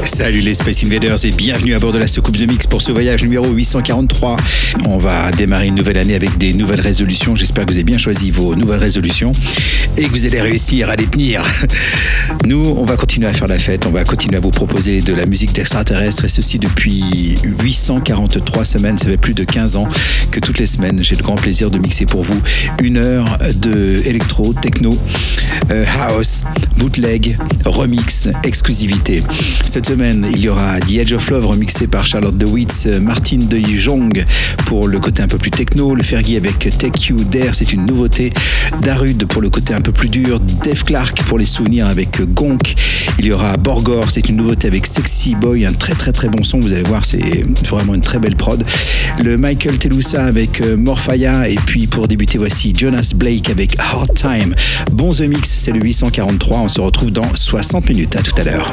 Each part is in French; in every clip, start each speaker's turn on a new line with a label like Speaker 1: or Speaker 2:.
Speaker 1: Salut les Space Invaders et bienvenue à bord de la soucoupe The Mix pour ce voyage numéro 843. On va démarrer une nouvelle année avec des nouvelles résolutions. J'espère que vous avez bien choisi vos nouvelles résolutions et que vous allez réussir à les tenir. Nous, on va continuer à faire la fête. On va continuer à vous proposer de la musique d'extraterrestres et ceci depuis 843 semaines. Ça fait plus de 15 ans que toutes les semaines, j'ai le grand plaisir de mixer pour vous une heure de électro, techno, euh, house, bootleg, remix, exclusivité. Semaine, il y aura The Edge of Love remixé par Charlotte DeWitt, Martin De Jong pour le côté un peu plus techno, le Fergie avec Take You There, c'est une nouveauté, Darud pour le côté un peu plus dur, Dave Clark pour les souvenirs avec Gonk, il y aura Borgor, c'est une nouveauté avec Sexy Boy, un très très très bon son, vous allez voir, c'est vraiment une très belle prod. Le Michael Telusa avec Morphaya et puis pour débuter, voici Jonas Blake avec Hard Time. Bon The Mix, c'est le 843, on se retrouve dans 60 minutes, à tout à l'heure.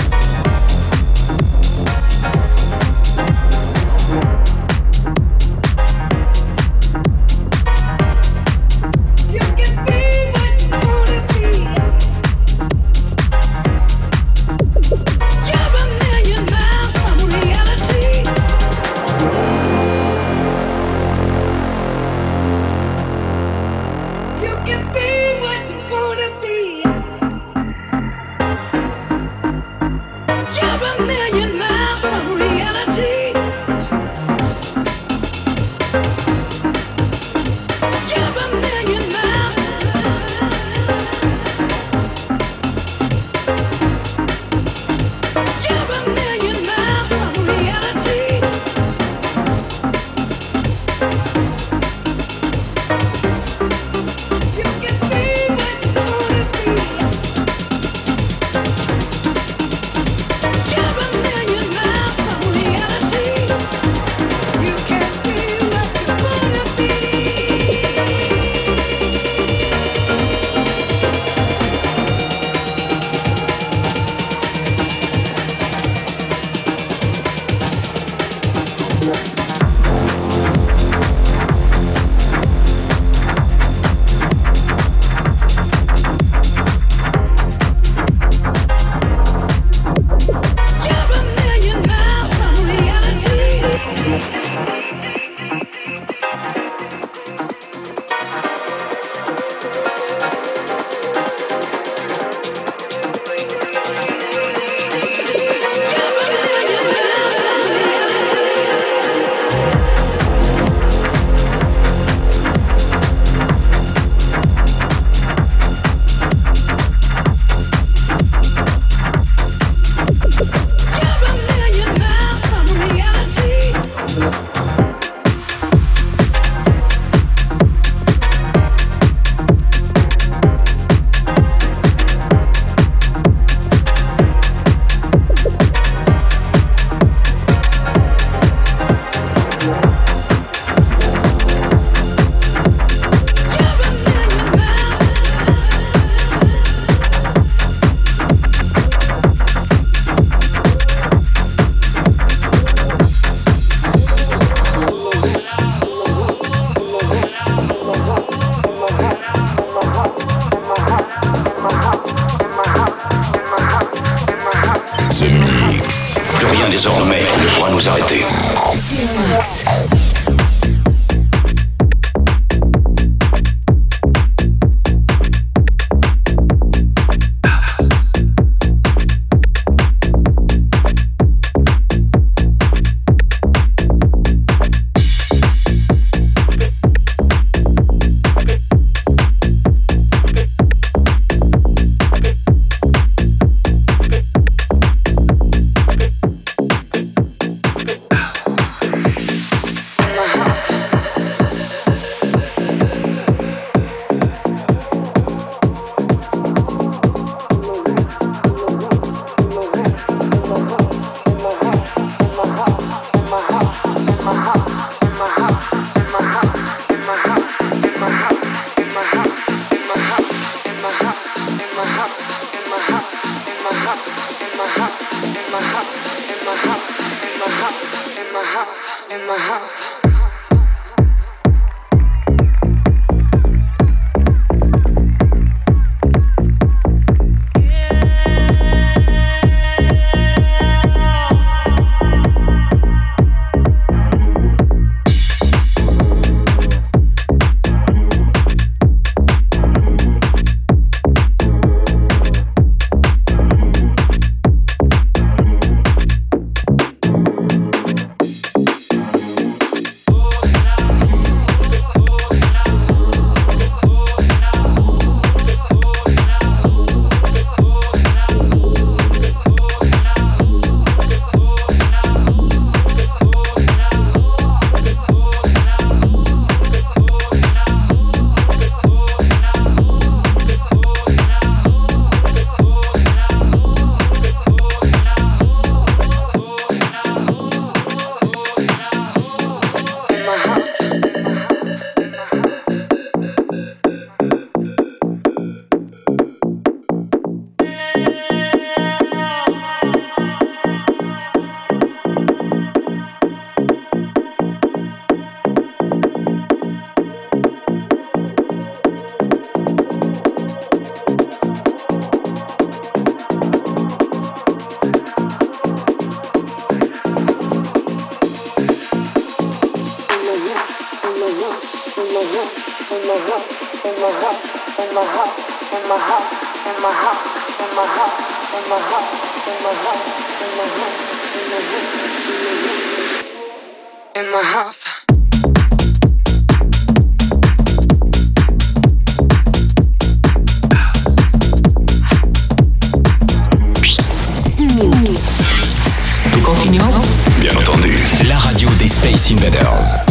Speaker 2: Racing Invaders.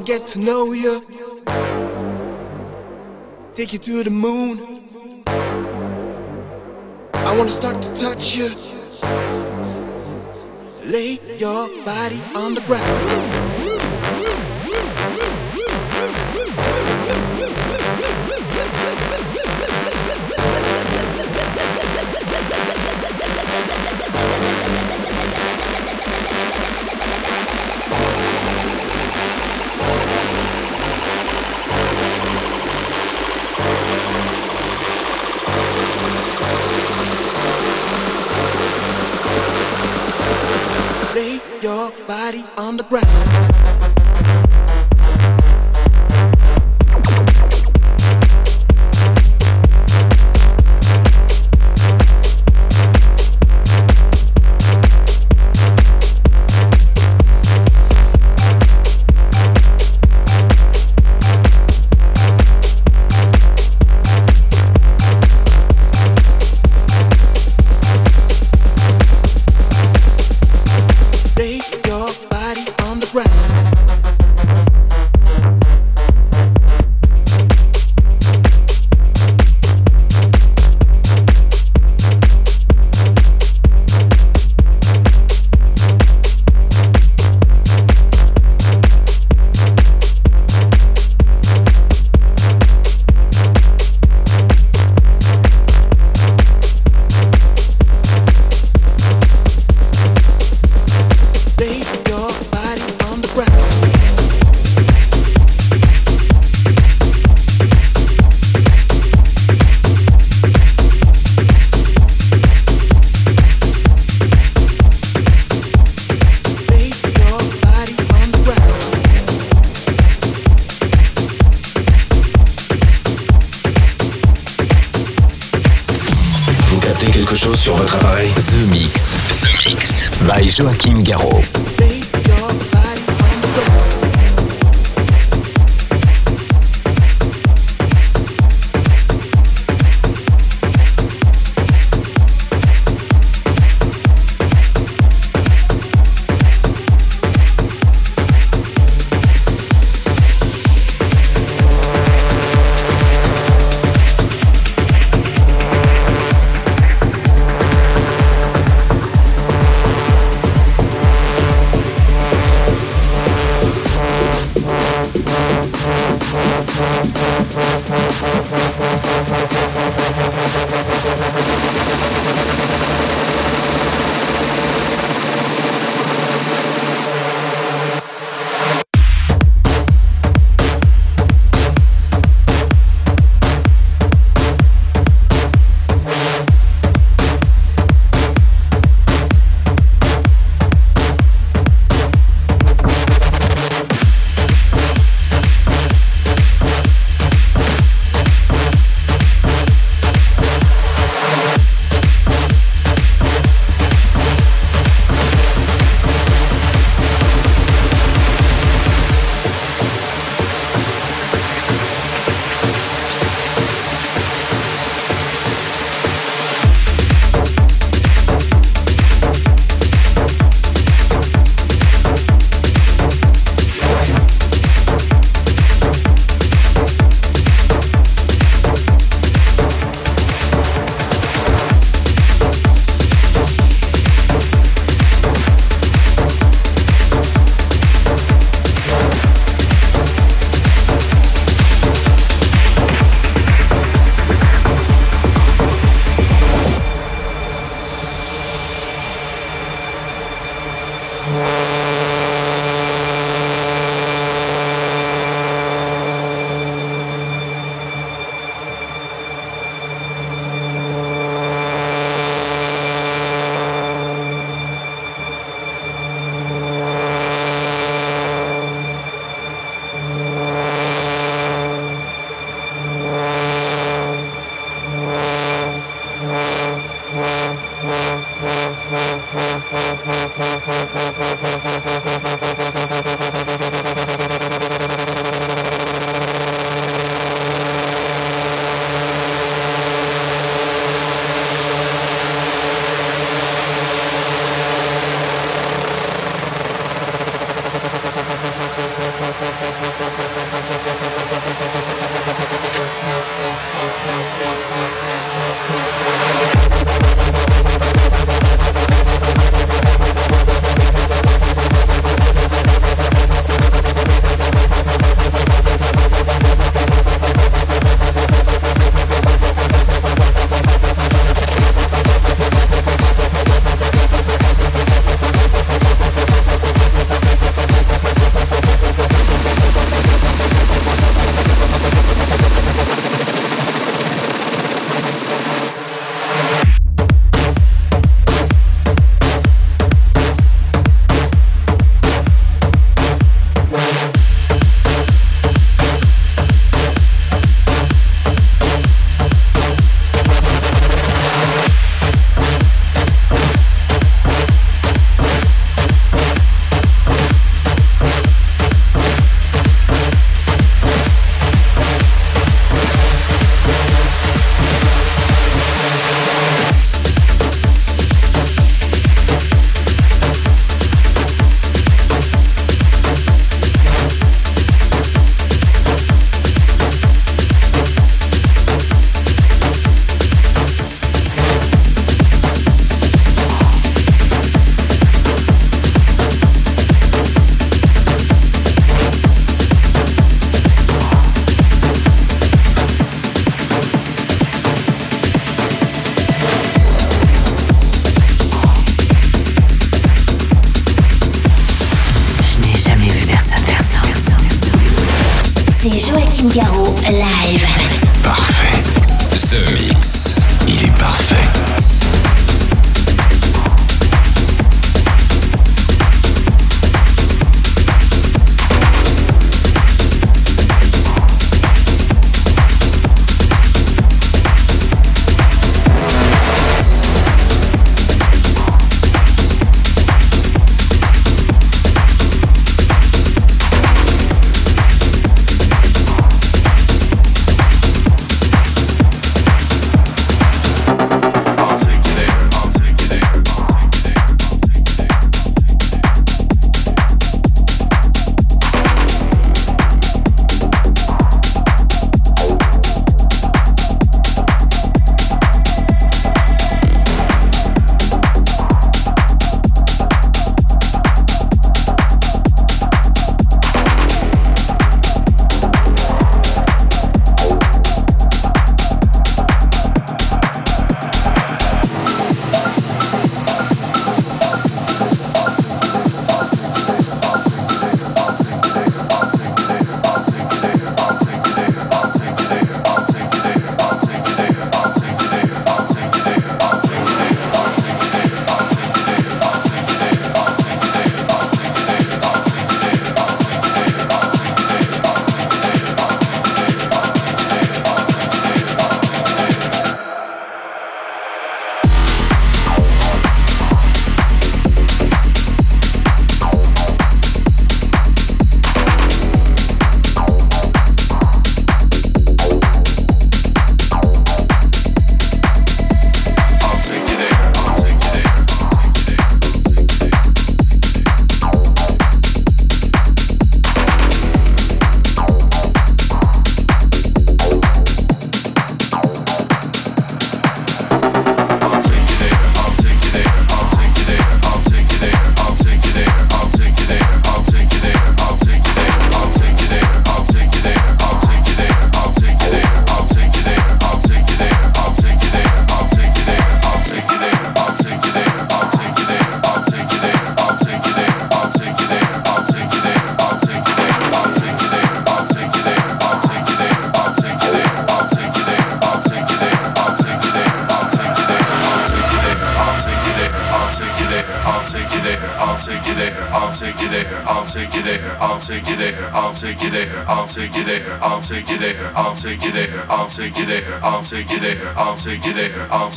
Speaker 3: Get to know you. Take you to the moon. I wanna start to touch you. Lay your body on the ground. On the ground.
Speaker 4: Joachim Garraud.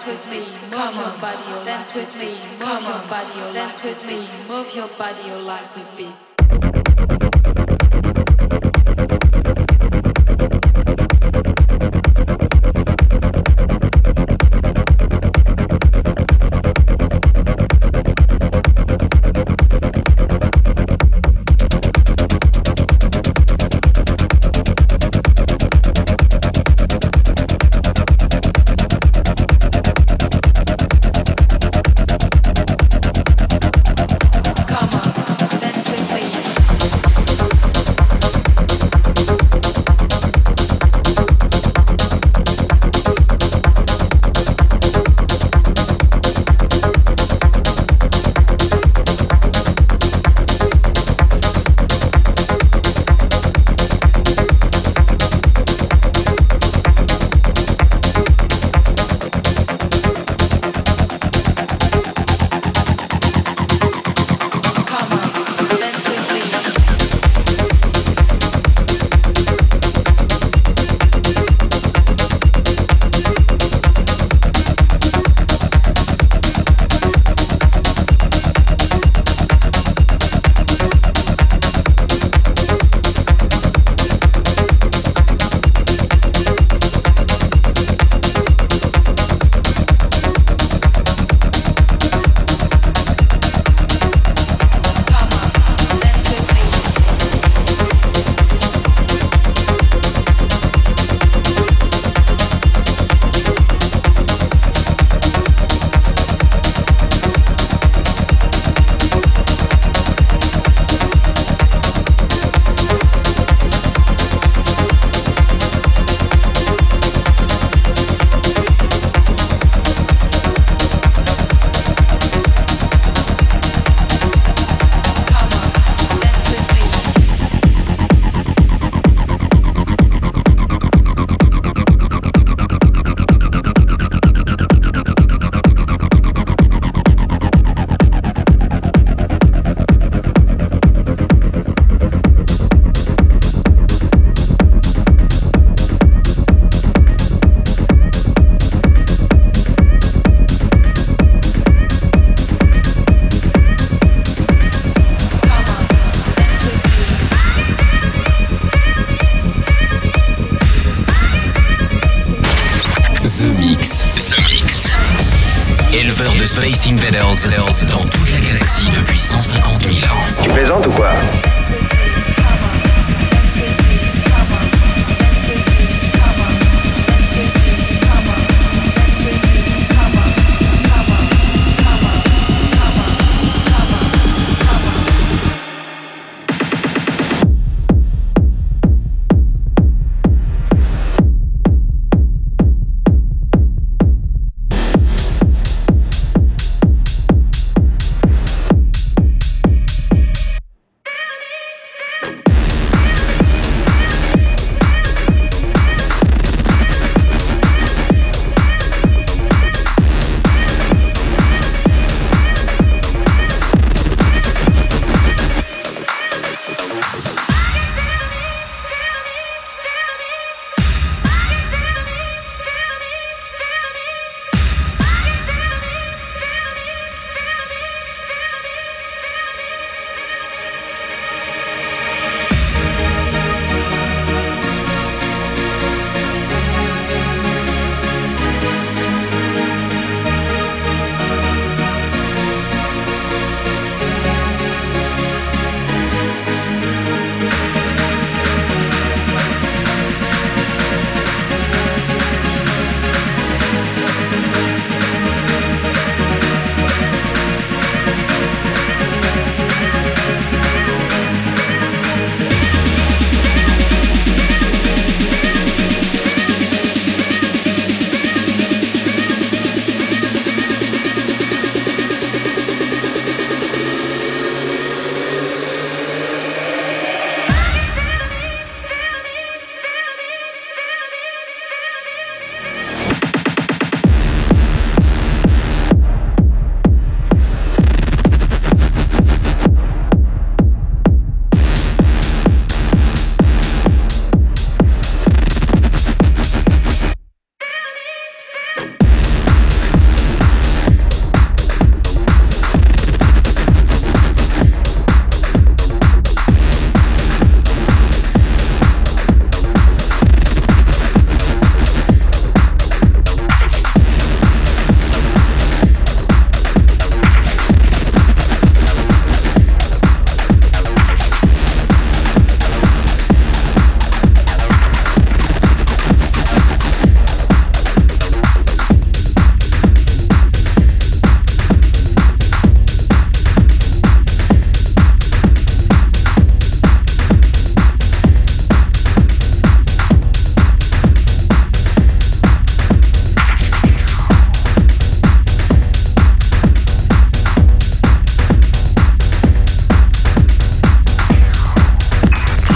Speaker 5: dance with me, move your body, dance with me, move your body, dance with me, move your body, your legs with beat.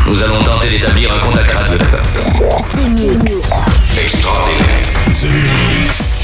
Speaker 1: Nous allons tenter d'établir un contact radio de la peur. Extraordinaire. The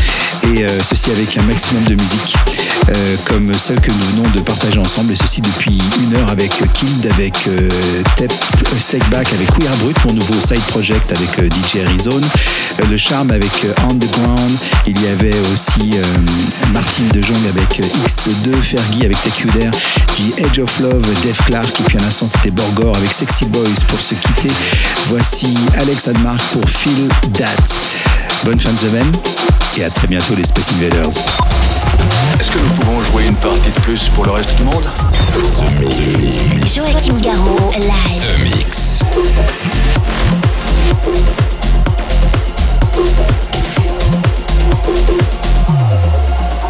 Speaker 1: Et euh, ceci avec un maximum de musique. Euh, comme celle que nous venons de partager ensemble, et ceci depuis une heure avec Kid, avec euh, Step Back, avec We Are Brut, mon nouveau side project avec DJ Arizona, euh, Le Charme avec Underground, il y avait aussi Martine de Jong avec X2, Fergie avec There, The Edge of Love, Dave Clark, et puis à l'instant c'était Borgor avec Sexy Boys pour se quitter. Voici Alex Admark pour Feel That. Bonne fin de semaine et à très bientôt les Space Invaders.
Speaker 6: Est-ce que nous pouvons jouer une partie de plus pour le reste du monde?
Speaker 7: The Mix. Joachim Garraud, live.
Speaker 8: The Mix. The Mix.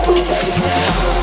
Speaker 8: The Mix.